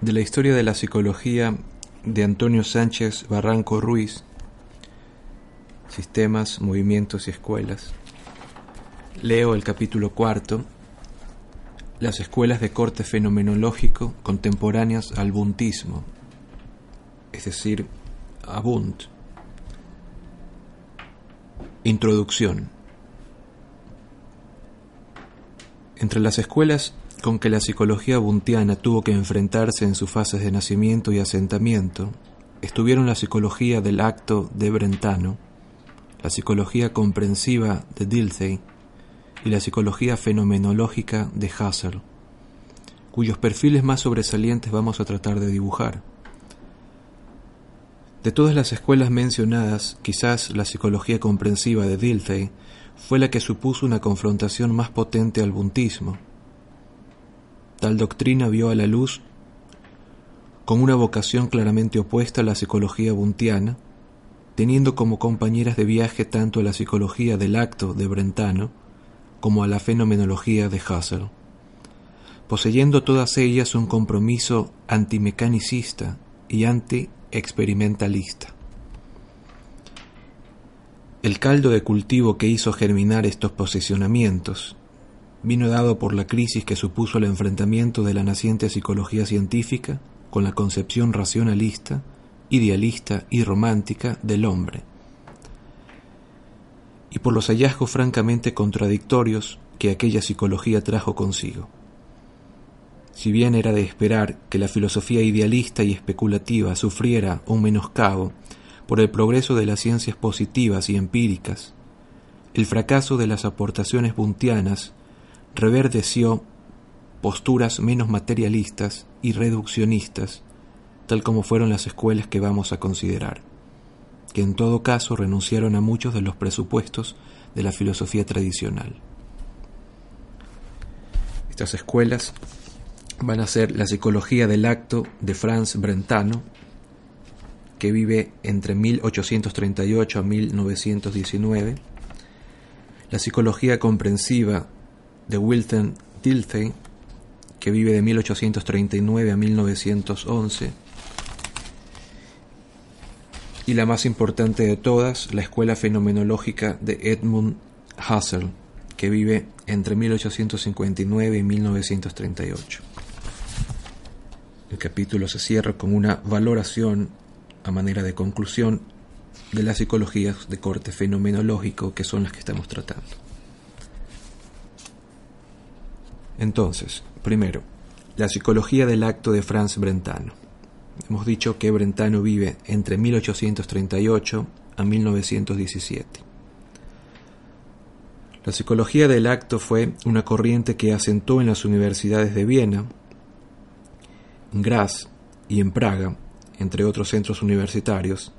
De la historia de la psicología de Antonio Sánchez Barranco Ruiz, Sistemas, Movimientos y Escuelas. Leo el capítulo cuarto, Las escuelas de corte fenomenológico contemporáneas al buntismo, es decir, a Bunt. Introducción. Entre las escuelas con que la psicología buntiana tuvo que enfrentarse en sus fases de nacimiento y asentamiento, estuvieron la psicología del acto de Brentano, la psicología comprensiva de Dilthey y la psicología fenomenológica de Husserl, cuyos perfiles más sobresalientes vamos a tratar de dibujar. De todas las escuelas mencionadas, quizás la psicología comprensiva de Dilthey fue la que supuso una confrontación más potente al buntismo, Tal doctrina vio a la luz con una vocación claramente opuesta a la psicología buntiana, teniendo como compañeras de viaje tanto a la psicología del acto de Brentano como a la fenomenología de Husserl, poseyendo todas ellas un compromiso antimecanicista y anti-experimentalista. El caldo de cultivo que hizo germinar estos posicionamientos vino dado por la crisis que supuso el enfrentamiento de la naciente psicología científica con la concepción racionalista, idealista y romántica del hombre, y por los hallazgos francamente contradictorios que aquella psicología trajo consigo. Si bien era de esperar que la filosofía idealista y especulativa sufriera un menoscabo por el progreso de las ciencias positivas y empíricas, el fracaso de las aportaciones buntianas reverdeció posturas menos materialistas y reduccionistas, tal como fueron las escuelas que vamos a considerar, que en todo caso renunciaron a muchos de los presupuestos de la filosofía tradicional. Estas escuelas van a ser la psicología del acto de Franz Brentano, que vive entre 1838 a 1919, la psicología comprensiva de Wilton Dilthey, que vive de 1839 a 1911, y la más importante de todas, la Escuela Fenomenológica de Edmund Husserl, que vive entre 1859 y 1938. El capítulo se cierra con una valoración, a manera de conclusión, de las psicologías de corte fenomenológico que son las que estamos tratando. Entonces, primero, la psicología del acto de Franz Brentano. Hemos dicho que Brentano vive entre 1838 a 1917. La psicología del acto fue una corriente que asentó en las universidades de Viena, en Graz y en Praga, entre otros centros universitarios,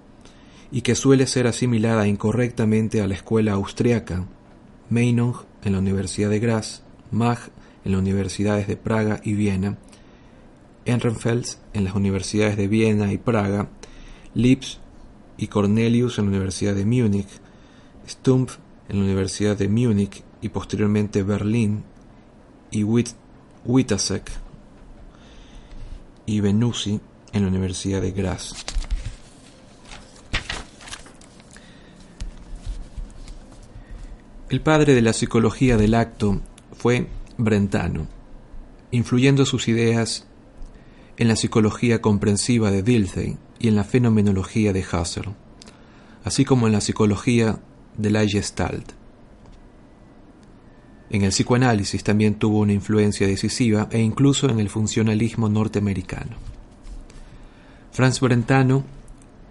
y que suele ser asimilada incorrectamente a la escuela austriaca, Meinong en la Universidad de Graz, Mach en las universidades de Praga y Viena, Ehrenfels en las universidades de Viena y Praga, Lips y Cornelius en la Universidad de Múnich, Stumpf en la Universidad de Múnich y posteriormente Berlín, y Witasek y Benussi en la Universidad de Graz. El padre de la psicología del acto fue Brentano, influyendo sus ideas en la psicología comprensiva de Dilthey y en la fenomenología de Husserl, así como en la psicología de la. En el psicoanálisis también tuvo una influencia decisiva e incluso en el funcionalismo norteamericano. Franz Brentano,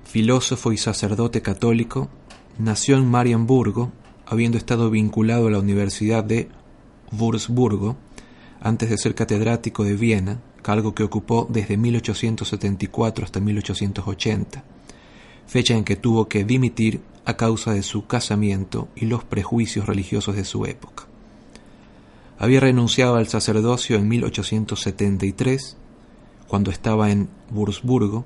filósofo y sacerdote católico, nació en Marienburgo, habiendo estado vinculado a la Universidad de Wurzburgo antes de ser catedrático de Viena, cargo que ocupó desde 1874 hasta 1880, fecha en que tuvo que dimitir a causa de su casamiento y los prejuicios religiosos de su época. Había renunciado al sacerdocio en 1873, cuando estaba en Wurzburgo,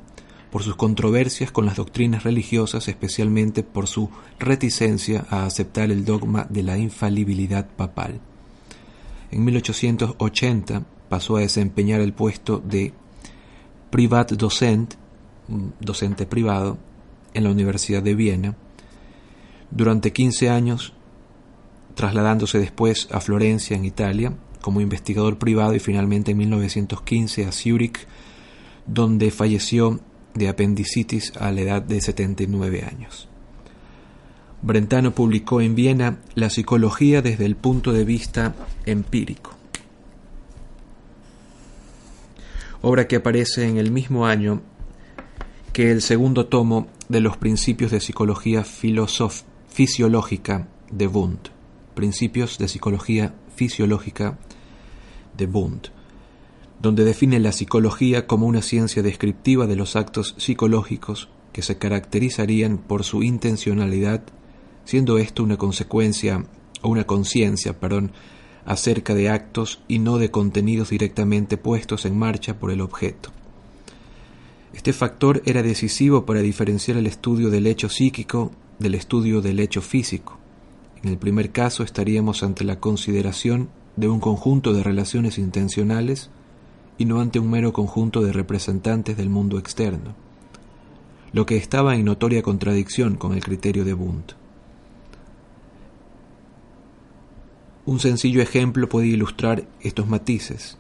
por sus controversias con las doctrinas religiosas, especialmente por su reticencia a aceptar el dogma de la infalibilidad papal. En 1880 pasó a desempeñar el puesto de Privatdozent, docente privado, en la Universidad de Viena. Durante 15 años, trasladándose después a Florencia, en Italia, como investigador privado y finalmente en 1915 a Zúrich, donde falleció de apendicitis a la edad de 79 años. Brentano publicó en Viena La psicología desde el punto de vista empírico, obra que aparece en el mismo año que el segundo tomo de los Principios de Psicología Fisiológica de Wundt, Principios de Psicología Fisiológica de Wundt, donde define la psicología como una ciencia descriptiva de los actos psicológicos que se caracterizarían por su intencionalidad, siendo esto una consecuencia o una conciencia, perdón, acerca de actos y no de contenidos directamente puestos en marcha por el objeto. Este factor era decisivo para diferenciar el estudio del hecho psíquico del estudio del hecho físico. En el primer caso estaríamos ante la consideración de un conjunto de relaciones intencionales y no ante un mero conjunto de representantes del mundo externo, lo que estaba en notoria contradicción con el criterio de Bund. Un sencillo ejemplo puede ilustrar estos matices.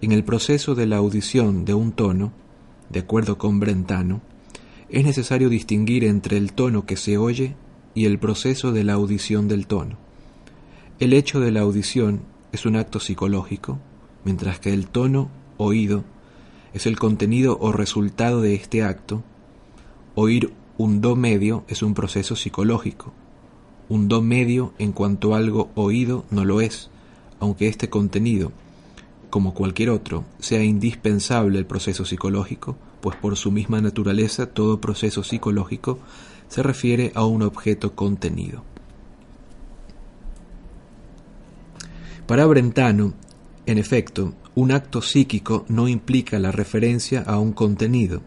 En el proceso de la audición de un tono, de acuerdo con Brentano, es necesario distinguir entre el tono que se oye y el proceso de la audición del tono. El hecho de la audición es un acto psicológico, mientras que el tono oído es el contenido o resultado de este acto, oír un do medio es un proceso psicológico. Un do medio en cuanto algo oído no lo es, aunque este contenido, como cualquier otro, sea indispensable el proceso psicológico, pues por su misma naturaleza todo proceso psicológico se refiere a un objeto contenido. Para Brentano, en efecto, un acto psíquico no implica la referencia a un contenido,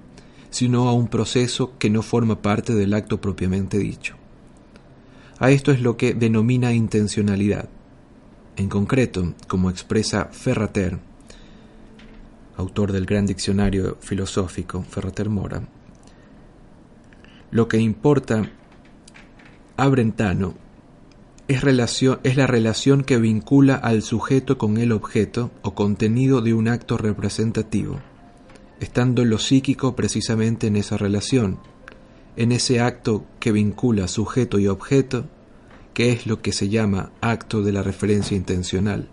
sino a un proceso que no forma parte del acto propiamente dicho. A esto es lo que denomina intencionalidad. En concreto, como expresa Ferrater, autor del gran diccionario filosófico Ferrater Mora, lo que importa a Brentano es, es la relación que vincula al sujeto con el objeto o contenido de un acto representativo, estando lo psíquico precisamente en esa relación, en ese acto que vincula sujeto y objeto, que es lo que se llama acto de la referencia intencional.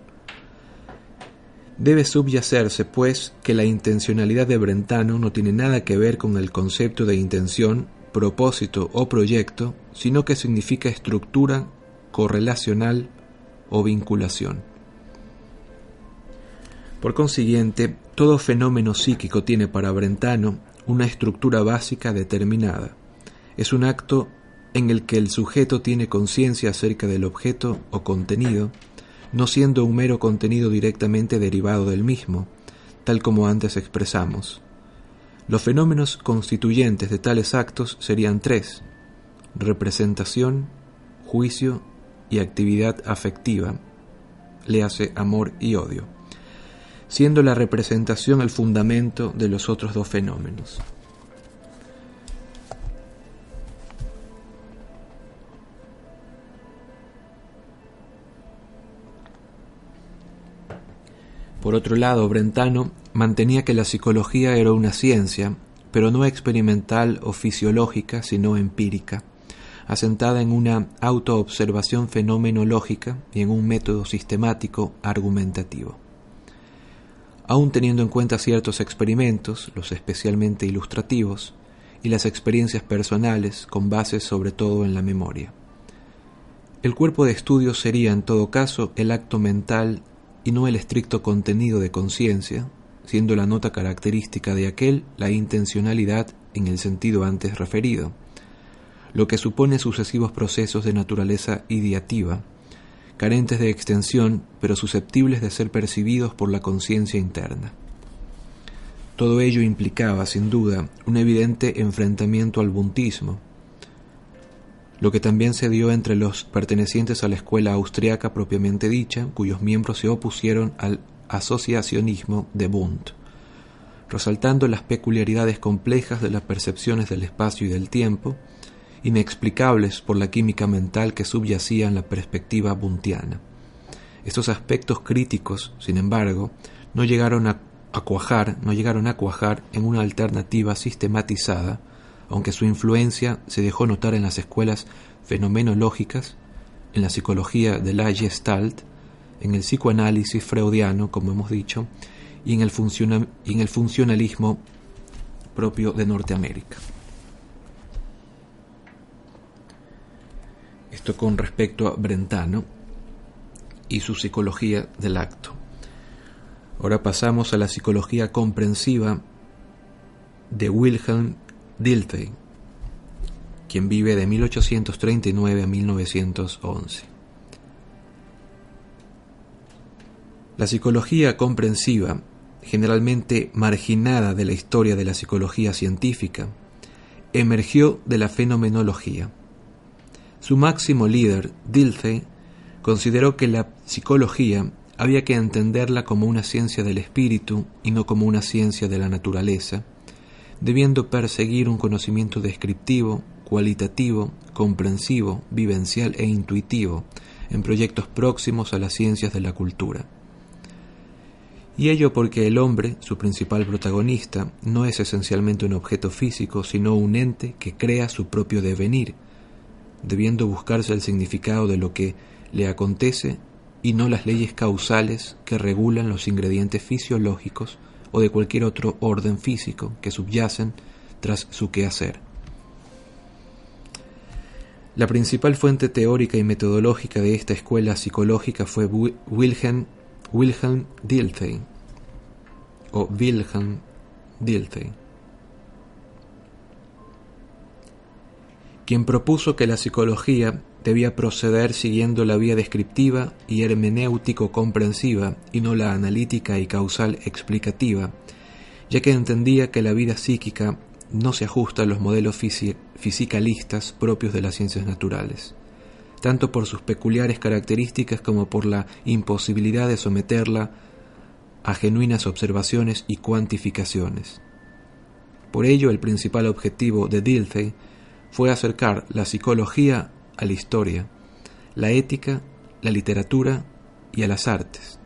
Debe subyacerse, pues, que la intencionalidad de Brentano no tiene nada que ver con el concepto de intención, propósito o proyecto, sino que significa estructura correlacional o vinculación. Por consiguiente, todo fenómeno psíquico tiene para Brentano una estructura básica determinada. Es un acto en el que el sujeto tiene conciencia acerca del objeto o contenido, no siendo un mero contenido directamente derivado del mismo, tal como antes expresamos. Los fenómenos constituyentes de tales actos serían tres, representación, juicio y actividad afectiva, le hace amor y odio, siendo la representación el fundamento de los otros dos fenómenos. Por otro lado, Brentano mantenía que la psicología era una ciencia, pero no experimental o fisiológica, sino empírica asentada en una autoobservación fenomenológica y en un método sistemático argumentativo. Aun teniendo en cuenta ciertos experimentos, los especialmente ilustrativos, y las experiencias personales con base sobre todo en la memoria. El cuerpo de estudio sería en todo caso el acto mental y no el estricto contenido de conciencia, siendo la nota característica de aquel la intencionalidad en el sentido antes referido, lo que supone sucesivos procesos de naturaleza ideativa, carentes de extensión pero susceptibles de ser percibidos por la conciencia interna. Todo ello implicaba, sin duda, un evidente enfrentamiento al buntismo, lo que también se dio entre los pertenecientes a la escuela austriaca propiamente dicha, cuyos miembros se opusieron al asociacionismo de Bund, resaltando las peculiaridades complejas de las percepciones del espacio y del tiempo, inexplicables por la química mental que subyacía en la perspectiva buntiana. Estos aspectos críticos, sin embargo, no llegaron a, cuajar, no llegaron a cuajar en una alternativa sistematizada, aunque su influencia se dejó notar en las escuelas fenomenológicas, en la psicología de la Gestalt, en el psicoanálisis freudiano, como hemos dicho, y en el, funcionalismo propio de Norteamérica. Esto con respecto a Brentano y su psicología del acto. Ahora pasamos a la psicología comprensiva de Wilhelm Dilthey, quien vive de 1839 a 1911. La psicología comprensiva, generalmente marginada de la historia de la psicología científica, emergió de la fenomenología su máximo líder, Dilthey, consideró que la psicología había que entenderla como una ciencia del espíritu y no como una ciencia de la naturaleza, debiendo perseguir un conocimiento descriptivo, cualitativo, comprensivo, vivencial e intuitivo en proyectos próximos a las ciencias de la cultura. Y ello porque el hombre, su principal protagonista, no es esencialmente un objeto físico, sino un ente que crea su propio devenir, debiendo buscarse el significado de lo que le acontece y no las leyes causales que regulan los ingredientes fisiológicos o de cualquier otro orden físico que subyacen tras su quehacer. La principal fuente teórica y metodológica de esta escuela psicológica fue Wilhelm, Wilhelm Dilthey o Wilhelm Dilthey quien propuso que la psicología debía proceder siguiendo la vía descriptiva y hermenéutico-comprensiva y no la analítica y causal explicativa, ya que entendía que la vida psíquica no se ajusta a los modelos fisicalistas propios de las ciencias naturales, tanto por sus peculiares características como por la imposibilidad de someterla a genuinas observaciones y cuantificaciones. Por ello, el principal objetivo de Dilthey fue acercar la psicología a la historia, la ética, la literatura y a las artes.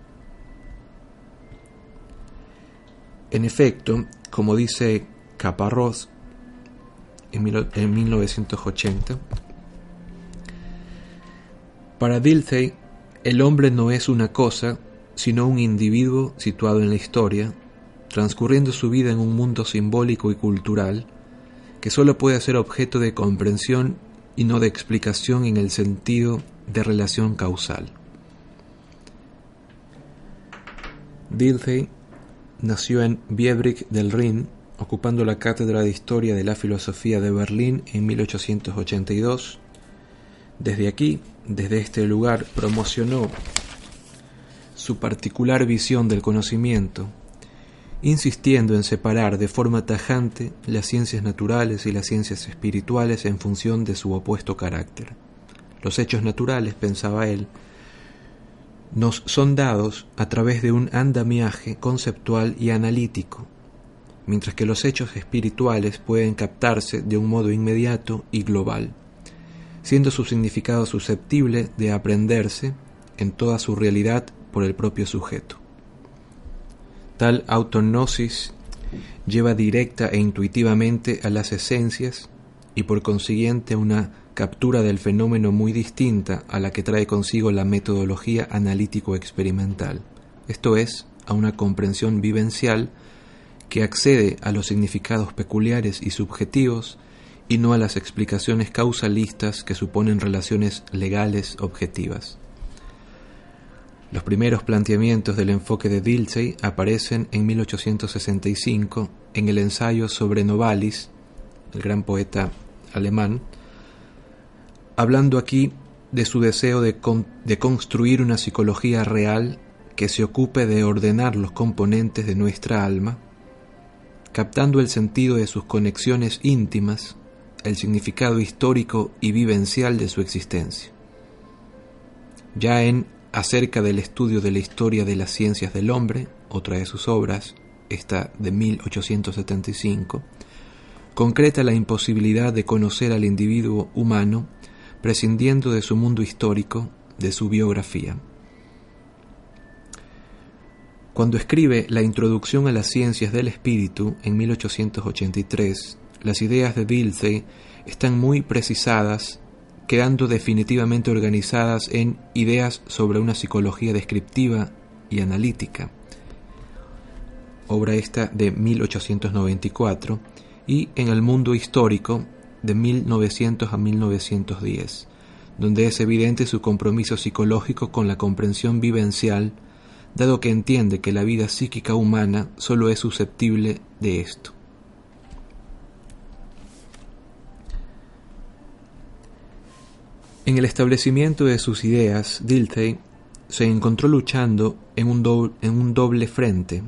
En efecto, como dice Caparrós en 1980, para Dilthey, el hombre no es una cosa, sino un individuo situado en la historia, transcurriendo su vida en un mundo simbólico y cultural, que solo puede ser objeto de comprensión y no de explicación en el sentido de relación causal. Dilthey nació en Biebrich del Rin, ocupando la cátedra de Historia de la Filosofía de Berlín en 1882. Desde aquí, desde este lugar, promocionó su particular visión del conocimiento, insistiendo en separar de forma tajante las ciencias naturales y las ciencias espirituales en función de su opuesto carácter. Los hechos naturales, pensaba él, nos son dados a través de un andamiaje conceptual y analítico, mientras que los hechos espirituales pueden captarse de un modo inmediato y global, siendo su significado susceptible de aprenderse en toda su realidad por el propio sujeto. Tal autognosis lleva directa e intuitivamente a las esencias y por consiguiente una captura del fenómeno muy distinta a la que trae consigo la metodología analítico-experimental, esto es, a una comprensión vivencial que accede a los significados peculiares y subjetivos y no a las explicaciones causalistas que suponen relaciones legales objetivas. Los primeros planteamientos del enfoque de Dilthey aparecen en 1865 en el ensayo sobre Novalis, el gran poeta alemán, hablando aquí de su deseo de, de, construir una psicología real que se ocupe de ordenar los componentes de nuestra alma, captando el sentido de sus conexiones íntimas, el significado histórico y vivencial de su existencia. Ya en acerca del estudio de la historia de las ciencias del hombre, otra de sus obras, esta de 1875, concreta la imposibilidad de conocer al individuo humano prescindiendo de su mundo histórico, de su biografía. Cuando escribe La Introducción a las Ciencias del Espíritu en 1883, las ideas de Dilthey están muy precisadas quedando definitivamente organizadas en ideas sobre una psicología descriptiva y analítica, obra esta de 1894, y en el mundo histórico de 1900 a 1910, donde es evidente su compromiso psicológico con la comprensión vivencial, dado que entiende que la vida psíquica humana solo es susceptible de esto. En el establecimiento de sus ideas, Dilthey se encontró luchando en un, doble, frente,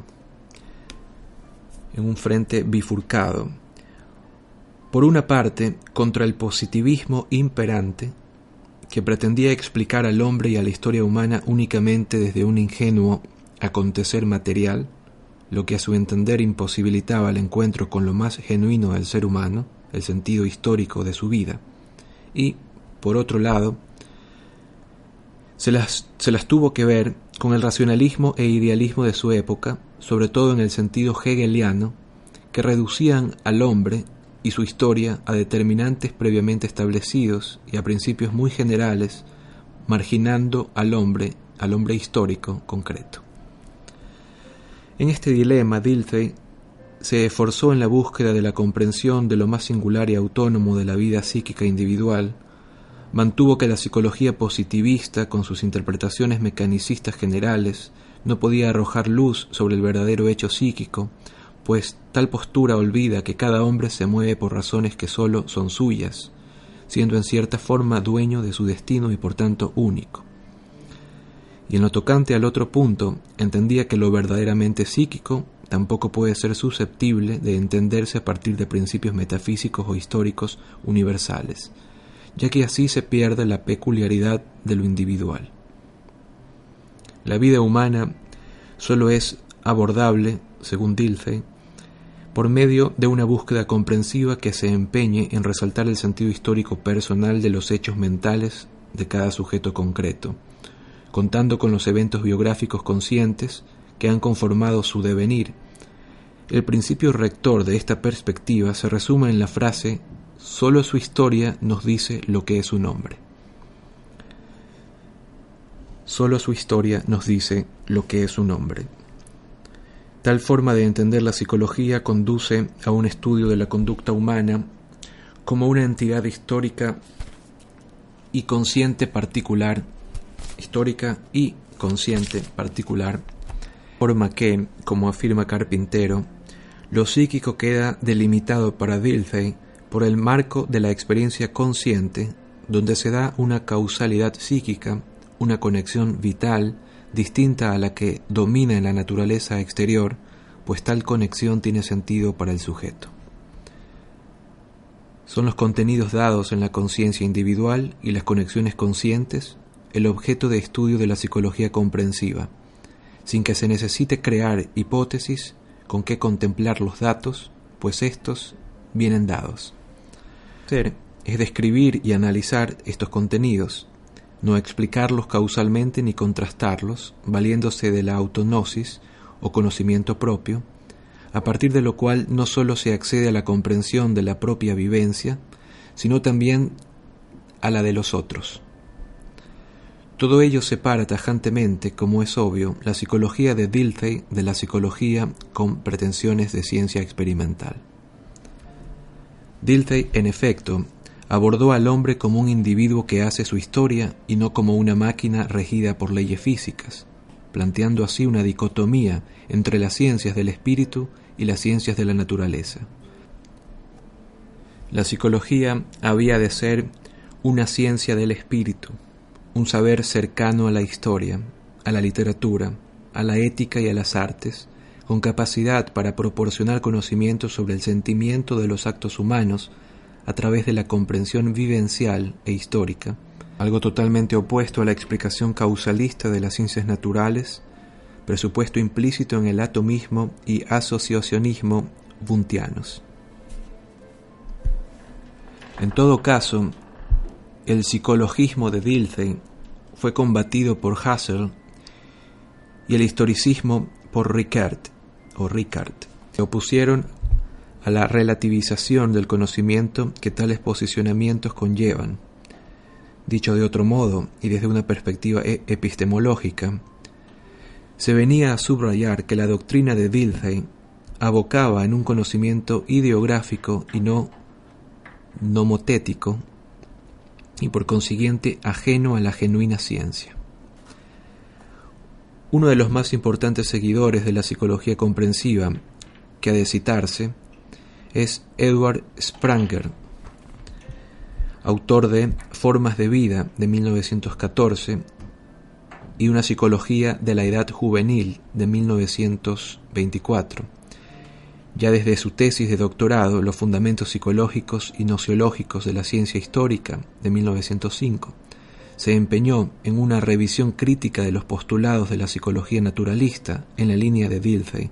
en un frente bifurcado. Por una parte, contra el positivismo imperante, que pretendía explicar al hombre y a la historia humana únicamente desde un ingenuo acontecer material, lo que a su entender imposibilitaba el encuentro con lo más genuino del ser humano, el sentido histórico de su vida, y por otro lado, se las, se las tuvo que ver con el racionalismo e idealismo de su época, sobre todo en el sentido hegeliano, que reducían al hombre y su historia a determinantes previamente establecidos y a principios muy generales, marginando al hombre, al hombre histórico concreto. En este dilema, Dilthey se esforzó en la búsqueda de la comprensión de lo más singular y autónomo de la vida psíquica individual, Mantuvo que la psicología positivista, con sus interpretaciones mecanicistas generales, no podía arrojar luz sobre el verdadero hecho psíquico, pues tal postura olvida que cada hombre se mueve por razones que sólo son suyas, siendo en cierta forma dueño de su destino y por tanto único. Y en lo tocante al otro punto, entendía que lo verdaderamente psíquico tampoco puede ser susceptible de entenderse a partir de principios metafísicos o históricos universales, ya que así se pierde la peculiaridad de lo individual. La vida humana solo es abordable, según Dilthey, por medio de una búsqueda comprensiva que se empeñe en resaltar el sentido histórico personal de los hechos mentales de cada sujeto concreto, contando con los eventos biográficos conscientes que han conformado su devenir. El principio rector de esta perspectiva se resume en la frase Solo su historia nos dice lo que es su nombre. Solo su historia nos dice lo que es su nombre. Tal forma de entender la psicología conduce a un estudio de la conducta humana como una entidad histórica y consciente particular, histórica y consciente particular, forma que, como afirma Carpintero, lo psíquico queda delimitado para Dilthey por el marco de la experiencia consciente, donde se da una causalidad psíquica, una conexión vital distinta a la que domina en la naturaleza exterior, pues tal conexión tiene sentido para el sujeto. Son los contenidos dados en la conciencia individual y las conexiones conscientes el objeto de estudio de la psicología comprensiva, sin que se necesite crear hipótesis con que contemplar los datos, pues estos vienen dados es describir y analizar estos contenidos, no explicarlos causalmente ni contrastarlos, valiéndose de la autonosis o conocimiento propio, a partir de lo cual no sólo se accede a la comprensión de la propia vivencia, sino también a la de los otros. Todo ello separa tajantemente, como es obvio, la psicología de Dilthey de la psicología con pretensiones de ciencia experimental. Dilthey, en efecto, abordó al hombre como un individuo que hace su historia y no como una máquina regida por leyes físicas. planteando así una dicotomía entre las ciencias del espíritu y las ciencias de la naturaleza. La psicología había de ser una ciencia del espíritu, un saber cercano a la historia, a la literatura, a la ética y a las artes, con capacidad para proporcionar conocimiento sobre el sentimiento de los actos humanos a través de la comprensión vivencial e histórica, algo totalmente opuesto a la explicación causalista de las ciencias naturales, presupuesto implícito en el atomismo y asociacionismo buntianos. En todo caso, el psicologismo de Dilthey fue combatido por Husserl y el historicismo por Ricard o Ricard. Se opusieron a la relativización del conocimiento que tales posicionamientos conllevan. Dicho de otro modo, y desde una perspectiva e-, epistemológica, se venía a subrayar que la doctrina de Dilthey abocaba en un conocimiento ideográfico y no nomotético, y por consiguiente ajeno a la genuina ciencia. Uno de los más importantes seguidores de la psicología comprensiva que ha de citarse es Edward Spranger, autor de Formas de Vida de 1914 y Una Psicología de la Edad Juvenil de 1924. Ya desde su tesis de doctorado, Los Fundamentos Psicológicos y Nociológicos de la Ciencia Histórica de 1905, se empeñó en una revisión crítica de los postulados de la psicología naturalista en la línea de Dilthey,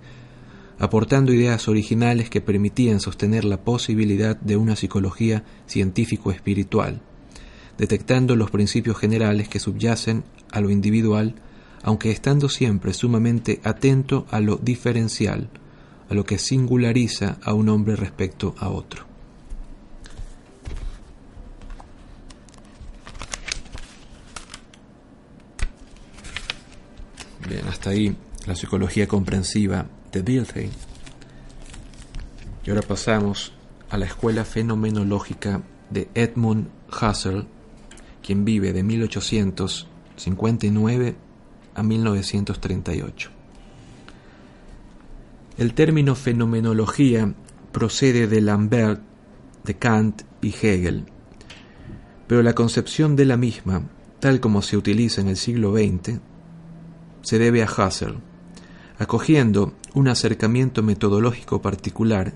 aportando ideas originales que permitían sostener la posibilidad de una psicología científico-espiritual, detectando los principios generales que subyacen a lo individual, aunque estando siempre sumamente atento a lo diferencial, a lo que singulariza a un hombre respecto a otro. Bien, hasta ahí la psicología comprensiva de Dilthey. Y ahora pasamos a la escuela fenomenológica de Edmund Husserl, quien vive de 1859 a 1938. El término fenomenología procede de Lambert, de Kant y Hegel, pero la concepción de la misma, tal como se utiliza en el siglo XX, se debe a Husserl, acogiendo un acercamiento metodológico particular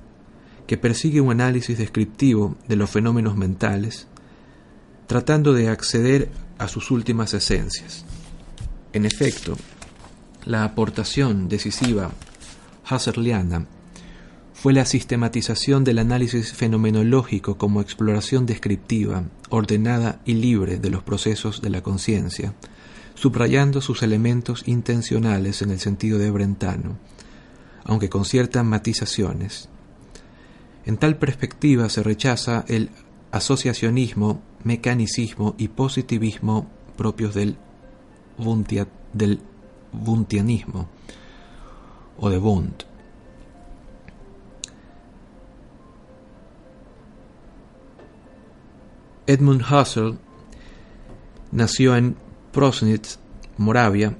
que persigue un análisis descriptivo de los fenómenos mentales, tratando de acceder a sus últimas esencias. En efecto, la aportación decisiva husserliana fue la sistematización del análisis fenomenológico como exploración descriptiva, ordenada y libre de los procesos de la conciencia, subrayando sus elementos intencionales en el sentido de Brentano, aunque con ciertas matizaciones. En tal perspectiva se rechaza el asociacionismo, mecanicismo y positivismo propios del, del buntianismo o de Bund. Edmund Husserl nació en Prosnitz, Moravia,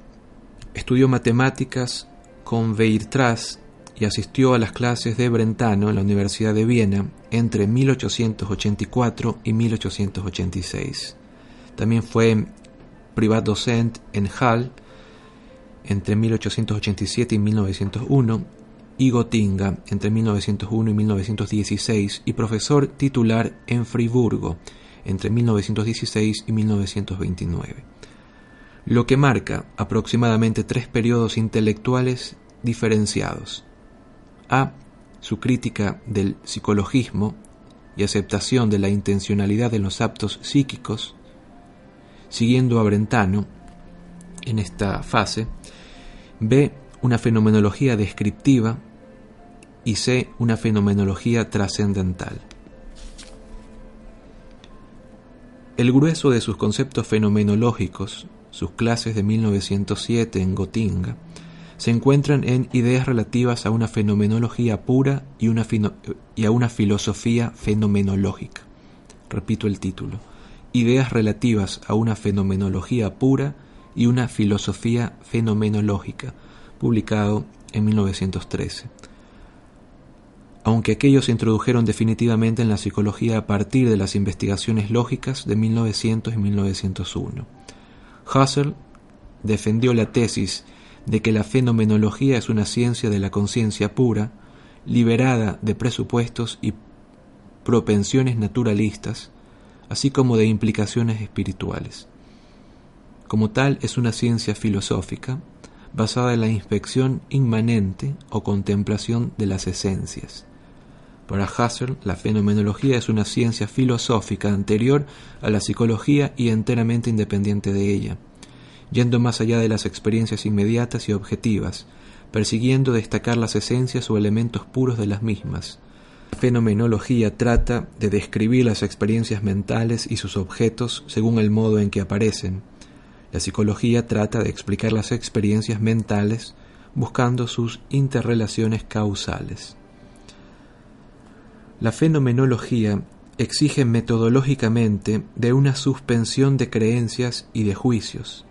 estudió matemáticas con Weierstrass y asistió a las clases de Brentano en la Universidad de Viena entre 1884 y 1886. También fue privat docente en Halle entre 1887 y 1901 y Gotinga entre 1901 y 1916 y profesor titular en Friburgo entre 1916 y 1929 lo que marca aproximadamente tres periodos intelectuales diferenciados. A. Su crítica del psicologismo y aceptación de la intencionalidad en los actos psíquicos, siguiendo a Brentano en esta fase. B. Una fenomenología descriptiva y C. Una fenomenología trascendental. El grueso de sus conceptos fenomenológicos sus clases de 1907 en Gotinga, se encuentran en ideas relativas a una fenomenología pura y, a una filosofía fenomenológica. Repito el título. Ideas relativas a una fenomenología pura y una filosofía fenomenológica, publicado en 1913. Aunque aquellos se introdujeron definitivamente en la psicología a partir de las investigaciones lógicas de 1900 y 1901. Husserl defendió la tesis de que la fenomenología es una ciencia de la conciencia pura, liberada de presupuestos y propensiones naturalistas, así como de implicaciones espirituales. Como tal, es una ciencia filosófica basada en la inspección inmanente o contemplación de las esencias. Para Husserl, la fenomenología es una ciencia filosófica anterior a la psicología y enteramente independiente de ella, yendo más allá de las experiencias inmediatas y objetivas, persiguiendo destacar las esencias o elementos puros de las mismas. La fenomenología trata de describir las experiencias mentales y sus objetos según el modo en que aparecen. La psicología trata de explicar las experiencias mentales buscando sus interrelaciones causales. La fenomenología exige metodológicamente de una suspensión de creencias y de juicios,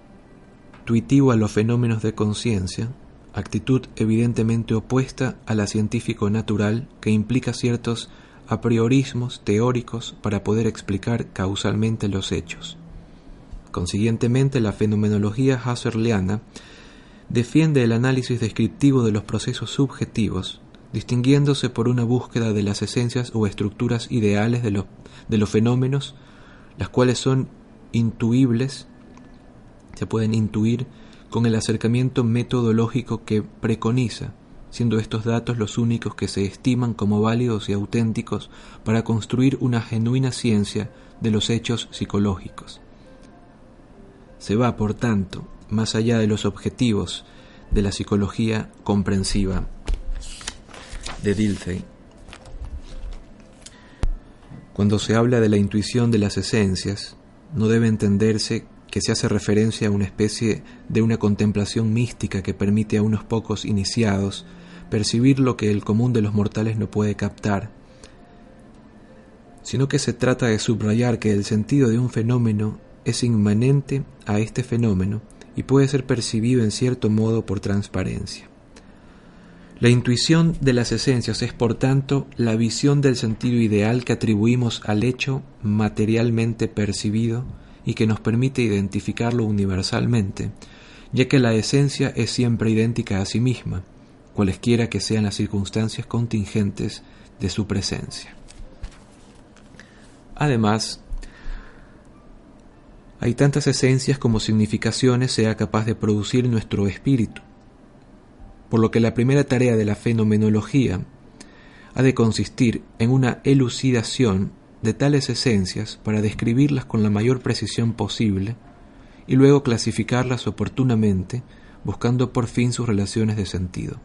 intuitivo a los fenómenos de conciencia, actitud evidentemente opuesta a la científico-natural que implica ciertos a priorismos teóricos para poder explicar causalmente los hechos. Consiguientemente, la fenomenología husserliana defiende el análisis descriptivo de los procesos subjetivos, distinguiéndose por una búsqueda de las esencias o estructuras ideales de los, de los fenómenos, las cuales son intuibles se pueden intuir con el acercamiento metodológico que preconiza, siendo estos datos los únicos que se estiman como válidos y auténticos para construir una genuina ciencia de los hechos psicológicos. Se va, por tanto, más allá de los objetivos de la psicología comprensiva de Dilthey. Cuando se habla de la intuición de las esencias, no debe entenderse que se hace referencia a una especie de una contemplación mística que permite a unos pocos iniciados percibir lo que el común de los mortales no puede captar, sino que se trata de subrayar que el sentido de un fenómeno es inmanente a este fenómeno y puede ser percibido en cierto modo por transparencia. La intuición de las esencias es, por tanto, la visión del sentido ideal que atribuimos al hecho materialmente percibido y que nos permite identificarlo universalmente, ya que la esencia es siempre idéntica a sí misma, cualesquiera que sean las circunstancias contingentes de su presencia. Además, hay tantas esencias como significaciones sea capaz de producir nuestro espíritu, por lo que la primera tarea de la fenomenología ha de consistir en una elucidación de tales esencias para describirlas con la mayor precisión posible y luego clasificarlas oportunamente, buscando por fin sus relaciones de sentido.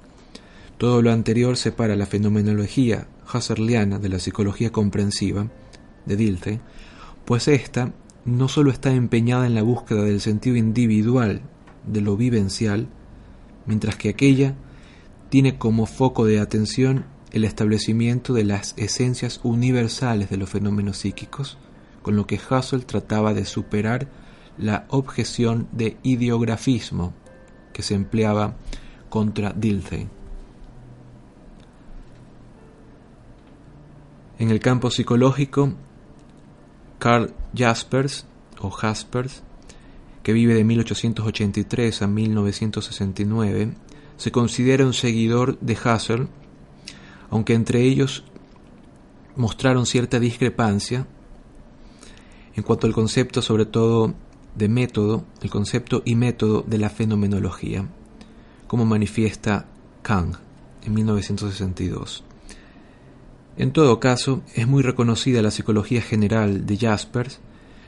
Todo lo anterior separa la fenomenología husserliana de la psicología comprensiva de Dilthey, pues ésta no sólo está empeñada en la búsqueda del sentido individual de lo vivencial, mientras que aquella tiene como foco de atención el establecimiento de las esencias universales de los fenómenos psíquicos, con lo que Husserl trataba de superar la objeción de ideografismo que se empleaba contra Dilthey. En el campo psicológico, Carl Jaspers, o Jaspers, que vive de 1883 a 1969, se considera un seguidor de Husserl aunque entre ellos mostraron cierta discrepancia en cuanto al concepto sobre todo de método, el concepto y método de la fenomenología, como manifiesta Kang en 1962. En todo caso, es muy reconocida la Psicología General de Jaspers,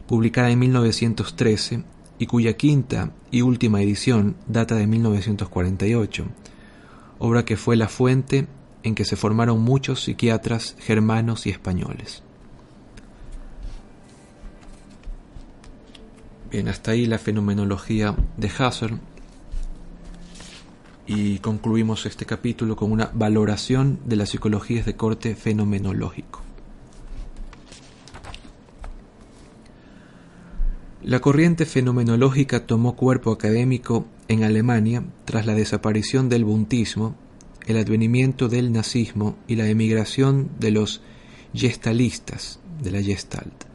publicada en 1913 y cuya quinta y última edición data de 1948, obra que fue la fuente en que se formaron muchos psiquiatras germanos y españoles. Bien, hasta ahí la fenomenología de Husserl y concluimos este capítulo con una valoración de las psicologías de corte fenomenológico. La corriente fenomenológica tomó cuerpo académico en Alemania tras la desaparición del buntismo, el advenimiento del nazismo y la emigración de los gestalistas de la Gestalt,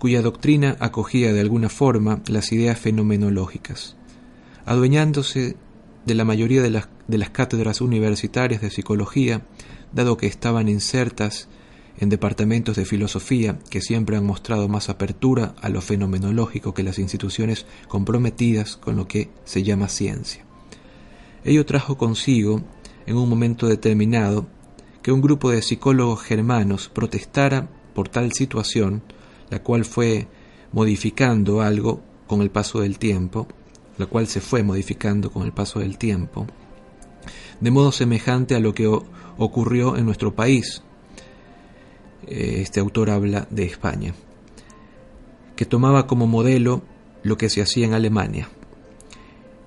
cuya doctrina acogía de alguna forma las ideas fenomenológicas, adueñándose de la mayoría de las, de las cátedras universitarias de psicología, dado que estaban insertas en departamentos de filosofía que siempre han mostrado más apertura a lo fenomenológico que las instituciones comprometidas con lo que se llama ciencia. Ello trajo consigo, en un momento determinado, que un grupo de psicólogos germanos protestara por tal situación, la cual fue modificando algo con el paso del tiempo, la cual se fue modificando con el paso del tiempo, de modo semejante a lo que ocurrió en nuestro país este autor habla de España, que tomaba como modelo lo que se hacía en Alemania.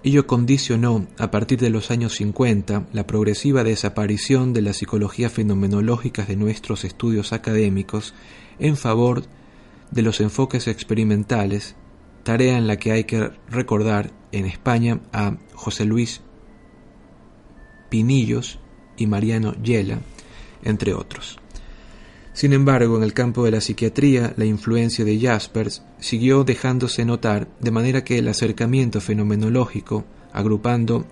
Ello condicionó, a partir de los años 50, la progresiva desaparición de la psicología fenomenológica de nuestros estudios académicos en favor de los enfoques experimentales, tarea en la que hay que recordar en España a José Luis Pinillos y Mariano Yela, entre otros. Sin embargo, en el campo de la psiquiatría, la influencia de Jaspers siguió dejándose notar, de manera que el acercamiento fenomenológico, agrupando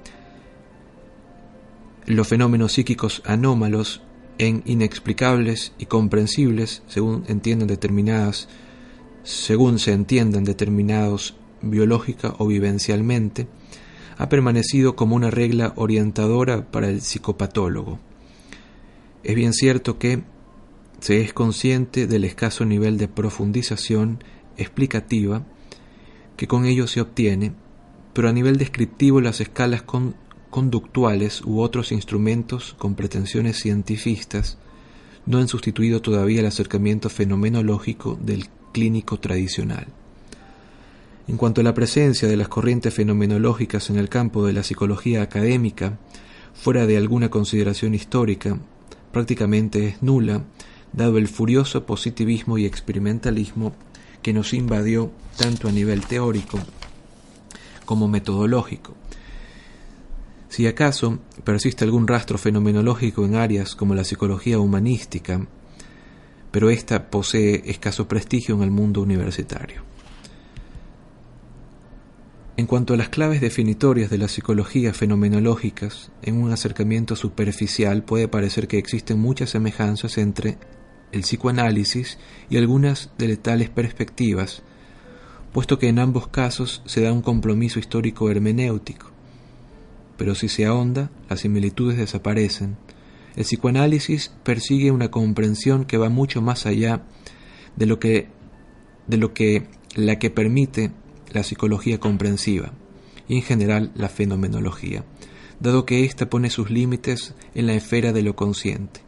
los fenómenos psíquicos anómalos en inexplicables y comprensibles, según entiendan determinadas, según se entiendan determinados biológica o vivencialmente, ha permanecido como una regla orientadora para el psicopatólogo. Es bien cierto que se es consciente del escaso nivel de profundización explicativa que con ello se obtiene, pero a nivel descriptivo las escalas conductuales u otros instrumentos con pretensiones cientifistas no han sustituido todavía el acercamiento fenomenológico del clínico tradicional. En cuanto a la presencia de las corrientes fenomenológicas en el campo de la psicología académica, fuera de alguna consideración histórica, prácticamente es nula, dado el furioso positivismo y experimentalismo que nos invadió tanto a nivel teórico como metodológico. Si acaso persiste algún rastro fenomenológico en áreas como la psicología humanística, pero ésta posee escaso prestigio en el mundo universitario. En cuanto a las claves definitorias de la psicología fenomenológicas, en un acercamiento superficial puede parecer que existen muchas semejanzas entre el psicoanálisis y algunas de tales perspectivas, puesto que en ambos casos se da un compromiso histórico hermenéutico. Pero si se ahonda, las similitudes desaparecen. El psicoanálisis persigue una comprensión que va mucho más allá de lo que, de lo que la que permite la psicología comprensiva y en general la fenomenología, dado que ésta pone sus límites en la esfera de lo consciente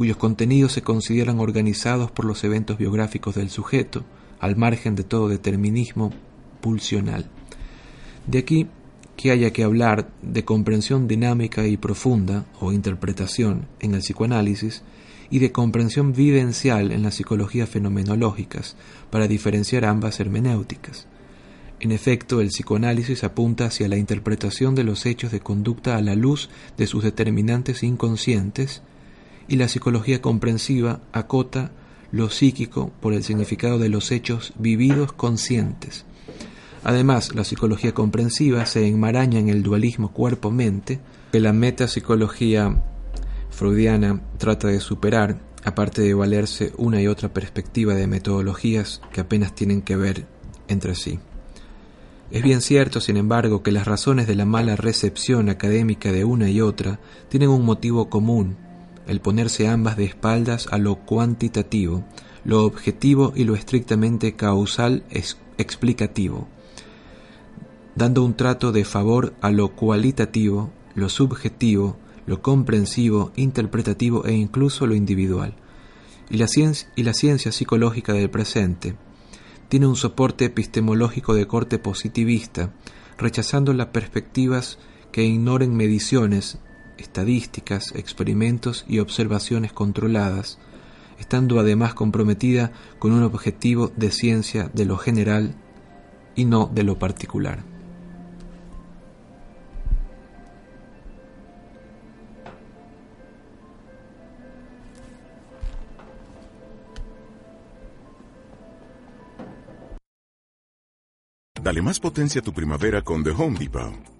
cuyos contenidos se consideran organizados por los eventos biográficos del sujeto, al margen de todo determinismo pulsional. De aquí que haya que hablar de comprensión dinámica y profunda o interpretación en el psicoanálisis y de comprensión vivencial en las psicologías fenomenológicas para diferenciar ambas hermenéuticas. En efecto, el psicoanálisis apunta hacia la interpretación de los hechos de conducta a la luz de sus determinantes inconscientes y la psicología comprensiva acota lo psíquico por el significado de los hechos vividos conscientes. Además, la psicología comprensiva se enmaraña en el dualismo cuerpo-mente que la metapsicología freudiana trata de superar, aparte de valerse una y otra perspectiva de metodologías que apenas tienen que ver entre sí. Es bien cierto, sin embargo, que las razones de la mala recepción académica de una y otra tienen un motivo común el ponerse ambas de espaldas a lo cuantitativo, lo objetivo y lo estrictamente causal explicativo, dando un trato de favor a lo cualitativo, lo subjetivo, lo comprensivo, interpretativo e incluso lo individual. Y la, y la ciencia psicológica del presente tiene un soporte epistemológico de corte positivista, rechazando las perspectivas que ignoren mediciones estadísticas, experimentos y observaciones controladas, estando además comprometida con un objetivo de ciencia de lo general y no de lo particular. Dale más potencia a tu primavera con The Home Depot.